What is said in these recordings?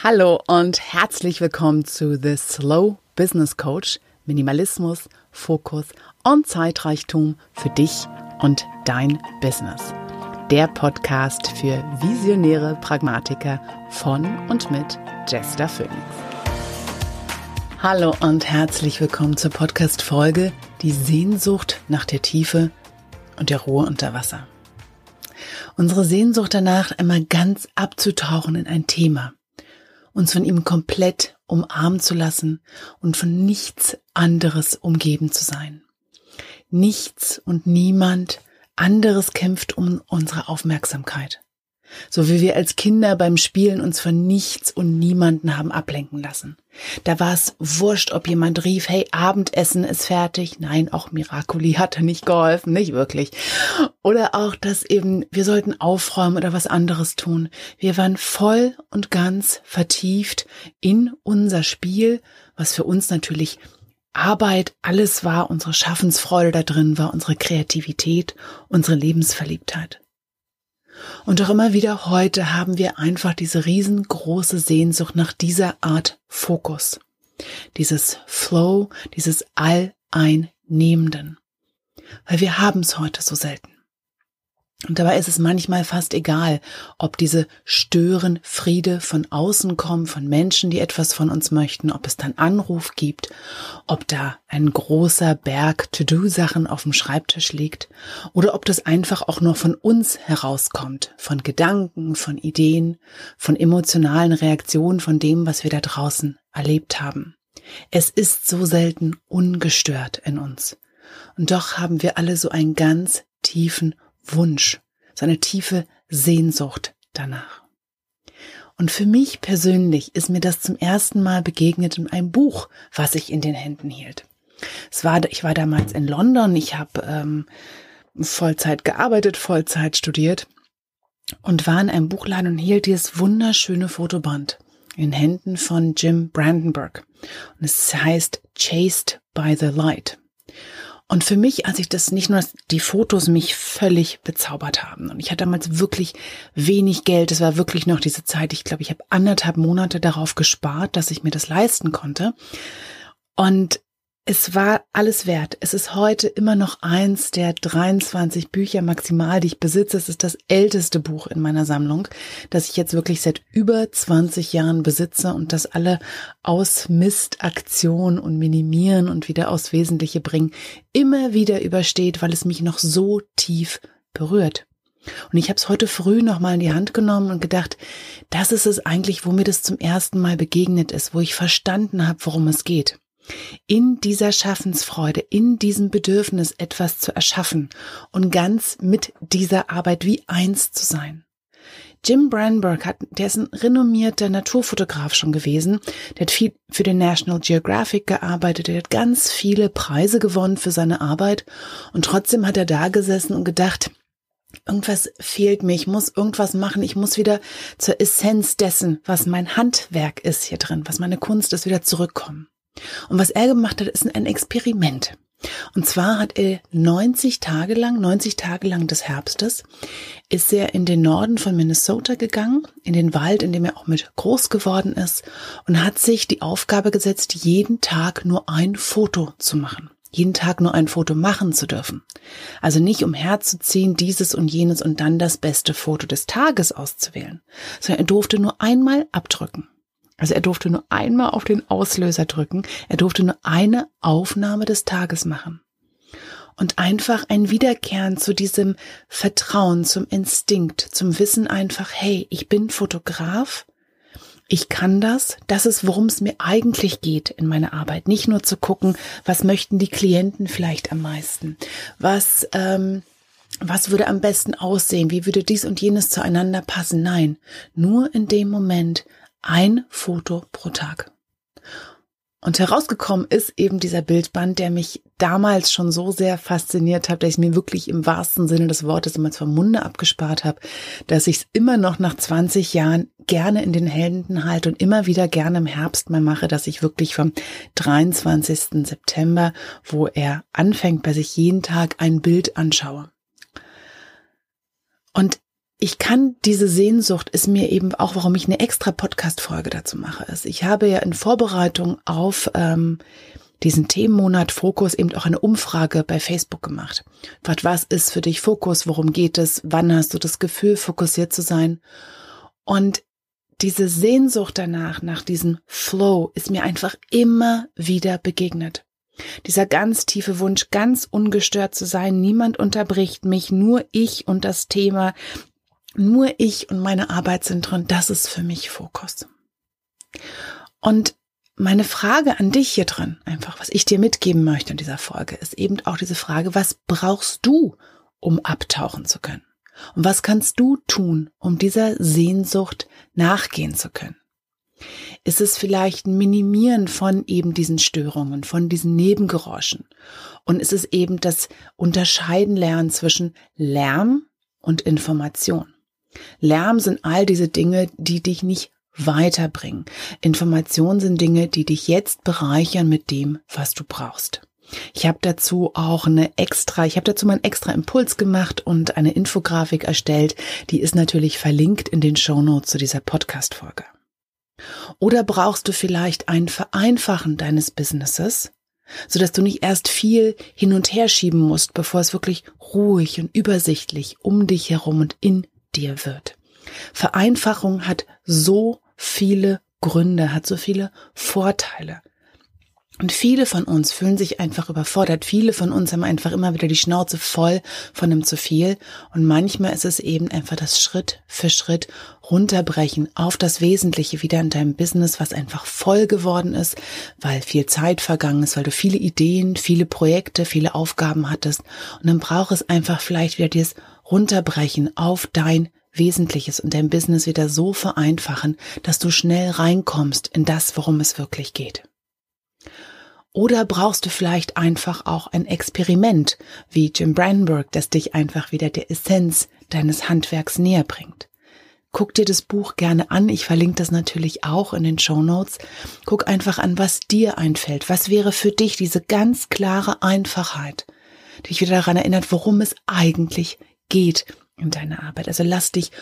Hallo und herzlich willkommen zu The Slow Business Coach. Minimalismus, Fokus und Zeitreichtum für dich und dein Business. Der Podcast für visionäre Pragmatiker von und mit Jester Phoenix. Hallo und herzlich willkommen zur Podcast-Folge Die Sehnsucht nach der Tiefe und der Ruhe unter Wasser. Unsere Sehnsucht danach, einmal ganz abzutauchen in ein Thema uns von ihm komplett umarmen zu lassen und von nichts anderes umgeben zu sein. Nichts und niemand anderes kämpft um unsere Aufmerksamkeit. So wie wir als Kinder beim Spielen uns von nichts und niemanden haben ablenken lassen. Da war es wurscht, ob jemand rief, hey, Abendessen ist fertig. Nein, auch Miraculi hatte nicht geholfen, nicht wirklich. Oder auch, dass eben wir sollten aufräumen oder was anderes tun. Wir waren voll und ganz vertieft in unser Spiel, was für uns natürlich Arbeit, alles war, unsere Schaffensfreude da drin war, unsere Kreativität, unsere Lebensverliebtheit. Und auch immer wieder heute haben wir einfach diese riesengroße Sehnsucht nach dieser Art Fokus. Dieses Flow, dieses Alleinnehmenden. Weil wir haben es heute so selten. Und dabei ist es manchmal fast egal, ob diese Stören Friede von außen kommen, von Menschen, die etwas von uns möchten, ob es dann Anruf gibt, ob da ein großer Berg To-Do-Sachen auf dem Schreibtisch liegt oder ob das einfach auch nur von uns herauskommt, von Gedanken, von Ideen, von emotionalen Reaktionen, von dem, was wir da draußen erlebt haben. Es ist so selten ungestört in uns. Und doch haben wir alle so einen ganz tiefen Wunsch, so eine tiefe Sehnsucht danach. Und für mich persönlich ist mir das zum ersten Mal begegnet in einem Buch, was ich in den Händen hielt. Es war, ich war damals in London, ich habe ähm, Vollzeit gearbeitet, Vollzeit studiert und war in einem Buchladen und hielt dieses wunderschöne Fotoband in Händen von Jim Brandenburg. Und es heißt Chased by the Light. Und für mich, als ich das nicht nur die Fotos mich völlig bezaubert haben. Und ich hatte damals wirklich wenig Geld. Es war wirklich noch diese Zeit. Ich glaube, ich habe anderthalb Monate darauf gespart, dass ich mir das leisten konnte. Und es war alles wert. Es ist heute immer noch eins der 23 Bücher maximal, die ich besitze. Es ist das älteste Buch in meiner Sammlung, das ich jetzt wirklich seit über 20 Jahren besitze und das alle aus Mist, Aktion und Minimieren und wieder aus Wesentliche bringen immer wieder übersteht, weil es mich noch so tief berührt. Und ich habe es heute früh nochmal in die Hand genommen und gedacht, das ist es eigentlich, wo mir das zum ersten Mal begegnet ist, wo ich verstanden habe, worum es geht in dieser Schaffensfreude, in diesem Bedürfnis etwas zu erschaffen und ganz mit dieser Arbeit wie eins zu sein. Jim Branberg hat, der ist ein renommierter Naturfotograf schon gewesen. Der hat viel für den National Geographic gearbeitet. Der hat ganz viele Preise gewonnen für seine Arbeit. Und trotzdem hat er da gesessen und gedacht, irgendwas fehlt mir. Ich muss irgendwas machen. Ich muss wieder zur Essenz dessen, was mein Handwerk ist hier drin, was meine Kunst ist, wieder zurückkommen. Und was er gemacht hat, ist ein Experiment. Und zwar hat er 90 Tage lang, 90 Tage lang des Herbstes, ist er in den Norden von Minnesota gegangen, in den Wald, in dem er auch mit groß geworden ist, und hat sich die Aufgabe gesetzt, jeden Tag nur ein Foto zu machen. Jeden Tag nur ein Foto machen zu dürfen. Also nicht umherzuziehen, dieses und jenes und dann das beste Foto des Tages auszuwählen, sondern er durfte nur einmal abdrücken. Also er durfte nur einmal auf den Auslöser drücken. Er durfte nur eine Aufnahme des Tages machen. Und einfach ein Wiederkehren zu diesem Vertrauen, zum Instinkt, zum Wissen einfach, hey, ich bin Fotograf. Ich kann das. Das ist, worum es mir eigentlich geht in meiner Arbeit. Nicht nur zu gucken, was möchten die Klienten vielleicht am meisten. Was, ähm, was würde am besten aussehen? Wie würde dies und jenes zueinander passen? Nein, nur in dem Moment ein Foto pro Tag. Und herausgekommen ist eben dieser Bildband, der mich damals schon so sehr fasziniert hat, dass ich mir wirklich im wahrsten Sinne des Wortes immer vom Munde abgespart habe, dass ich es immer noch nach 20 Jahren gerne in den Händen halte und immer wieder gerne im Herbst mal mache, dass ich wirklich vom 23. September, wo er anfängt, bei sich jeden Tag ein Bild anschaue. Und ich kann diese Sehnsucht ist mir eben auch, warum ich eine extra Podcast-Folge dazu mache. Ist, ich habe ja in Vorbereitung auf ähm, diesen Themenmonat Fokus eben auch eine Umfrage bei Facebook gemacht. Was ist für dich Fokus? Worum geht es? Wann hast du das Gefühl, fokussiert zu sein? Und diese Sehnsucht danach, nach diesem Flow, ist mir einfach immer wieder begegnet. Dieser ganz tiefe Wunsch, ganz ungestört zu sein, niemand unterbricht mich, nur ich und das Thema, nur ich und meine Arbeit sind drin, das ist für mich Fokus. Und meine Frage an dich hier drin, einfach, was ich dir mitgeben möchte in dieser Folge, ist eben auch diese Frage, was brauchst du, um abtauchen zu können? Und was kannst du tun, um dieser Sehnsucht nachgehen zu können? Ist es vielleicht ein Minimieren von eben diesen Störungen, von diesen Nebengeräuschen? Und ist es eben das Unterscheiden lernen zwischen Lärm und Information? Lärm sind all diese Dinge, die dich nicht weiterbringen. Information sind Dinge, die dich jetzt bereichern mit dem, was du brauchst. Ich habe dazu auch eine extra, ich habe dazu mal einen extra Impuls gemacht und eine Infografik erstellt. Die ist natürlich verlinkt in den Show Notes zu dieser Podcast-Folge. Oder brauchst du vielleicht ein Vereinfachen deines Businesses, so dass du nicht erst viel hin und her schieben musst, bevor es wirklich ruhig und übersichtlich um dich herum und in dir wird. Vereinfachung hat so viele Gründe, hat so viele Vorteile. Und viele von uns fühlen sich einfach überfordert. Viele von uns haben einfach immer wieder die Schnauze voll von dem zu viel. Und manchmal ist es eben einfach das Schritt für Schritt runterbrechen auf das Wesentliche wieder in deinem Business, was einfach voll geworden ist, weil viel Zeit vergangen ist, weil du viele Ideen, viele Projekte, viele Aufgaben hattest. Und dann braucht es einfach vielleicht wieder dieses Runterbrechen auf dein Wesentliches und dein Business wieder so vereinfachen, dass du schnell reinkommst in das, worum es wirklich geht. Oder brauchst du vielleicht einfach auch ein Experiment wie Jim Brandenburg, das dich einfach wieder der Essenz deines Handwerks näher bringt? Guck dir das Buch gerne an. Ich verlinke das natürlich auch in den Show Notes. Guck einfach an, was dir einfällt. Was wäre für dich diese ganz klare Einfachheit, die dich wieder daran erinnert, worum es eigentlich geht in deiner Arbeit. Also lass dich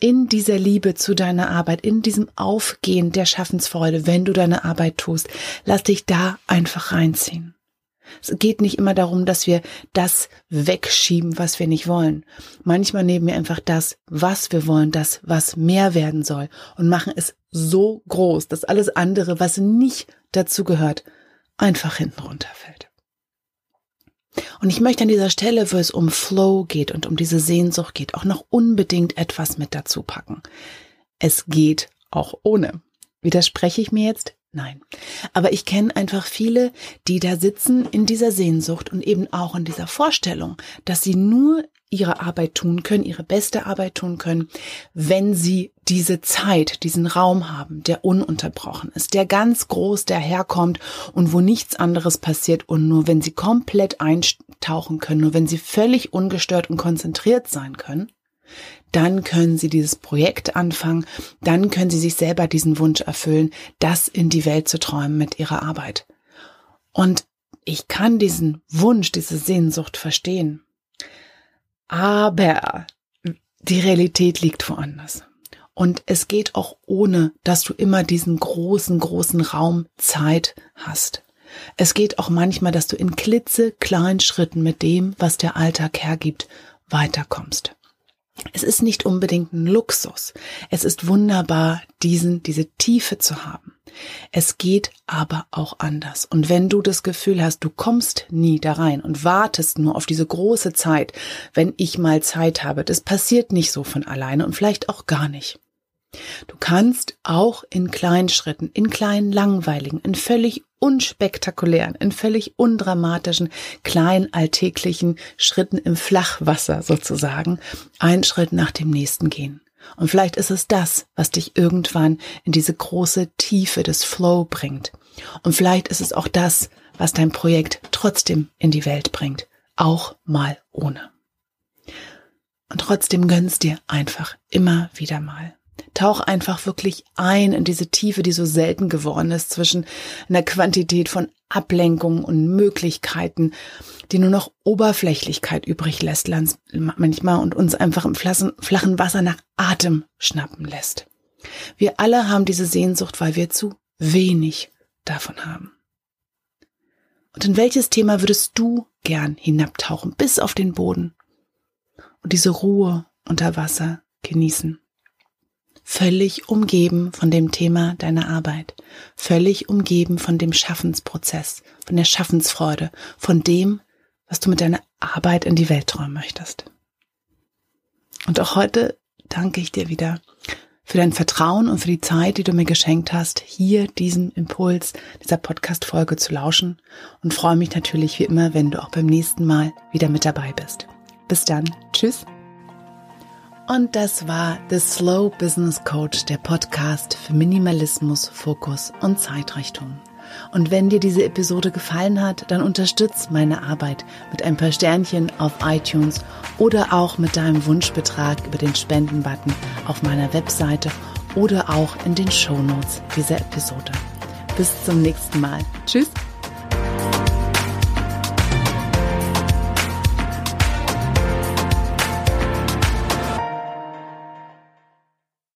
in dieser Liebe zu deiner Arbeit, in diesem Aufgehen der Schaffensfreude, wenn du deine Arbeit tust, lass dich da einfach reinziehen. Es geht nicht immer darum, dass wir das wegschieben, was wir nicht wollen. Manchmal nehmen wir einfach das, was wir wollen, das, was mehr werden soll und machen es so groß, dass alles andere, was nicht dazu gehört, einfach hinten runterfällt. Und ich möchte an dieser Stelle, wo es um Flow geht und um diese Sehnsucht geht, auch noch unbedingt etwas mit dazu packen. Es geht auch ohne. Widerspreche ich mir jetzt? Nein. Aber ich kenne einfach viele, die da sitzen in dieser Sehnsucht und eben auch in dieser Vorstellung, dass sie nur ihre Arbeit tun können, ihre beste Arbeit tun können, wenn sie diese Zeit, diesen Raum haben, der ununterbrochen ist, der ganz groß daherkommt und wo nichts anderes passiert und nur wenn sie komplett eintauchen können, nur wenn sie völlig ungestört und konzentriert sein können, dann können sie dieses Projekt anfangen, dann können sie sich selber diesen Wunsch erfüllen, das in die Welt zu träumen mit ihrer Arbeit. Und ich kann diesen Wunsch, diese Sehnsucht verstehen. Aber die Realität liegt woanders. Und es geht auch ohne, dass du immer diesen großen, großen Raum Zeit hast. Es geht auch manchmal, dass du in klitzekleinen Schritten mit dem, was der Alltag hergibt, weiterkommst. Es ist nicht unbedingt ein Luxus. Es ist wunderbar, diesen, diese Tiefe zu haben. Es geht aber auch anders. Und wenn du das Gefühl hast, du kommst nie da rein und wartest nur auf diese große Zeit, wenn ich mal Zeit habe, das passiert nicht so von alleine und vielleicht auch gar nicht. Du kannst auch in kleinen Schritten, in kleinen langweiligen, in völlig unspektakulären, in völlig undramatischen, kleinen alltäglichen Schritten im Flachwasser sozusagen einen Schritt nach dem nächsten gehen. Und vielleicht ist es das, was dich irgendwann in diese große Tiefe des Flow bringt. Und vielleicht ist es auch das, was dein Projekt trotzdem in die Welt bringt, auch mal ohne. Und trotzdem gönnst dir einfach immer wieder mal Tauch einfach wirklich ein in diese Tiefe, die so selten geworden ist zwischen einer Quantität von Ablenkungen und Möglichkeiten, die nur noch Oberflächlichkeit übrig lässt manchmal und uns einfach im flachen Wasser nach Atem schnappen lässt. Wir alle haben diese Sehnsucht, weil wir zu wenig davon haben. Und in welches Thema würdest du gern hinabtauchen bis auf den Boden und diese Ruhe unter Wasser genießen? Völlig umgeben von dem Thema deiner Arbeit, völlig umgeben von dem Schaffensprozess, von der Schaffensfreude, von dem, was du mit deiner Arbeit in die Welt träumen möchtest. Und auch heute danke ich dir wieder für dein Vertrauen und für die Zeit, die du mir geschenkt hast, hier diesen Impuls dieser Podcast-Folge zu lauschen und freue mich natürlich wie immer, wenn du auch beim nächsten Mal wieder mit dabei bist. Bis dann. Tschüss. Und das war The Slow Business Coach, der Podcast für Minimalismus, Fokus und Zeitrichtung. Und wenn dir diese Episode gefallen hat, dann unterstütz meine Arbeit mit ein paar Sternchen auf iTunes oder auch mit deinem Wunschbetrag über den Spenden-Button auf meiner Webseite oder auch in den Show Notes dieser Episode. Bis zum nächsten Mal. Tschüss.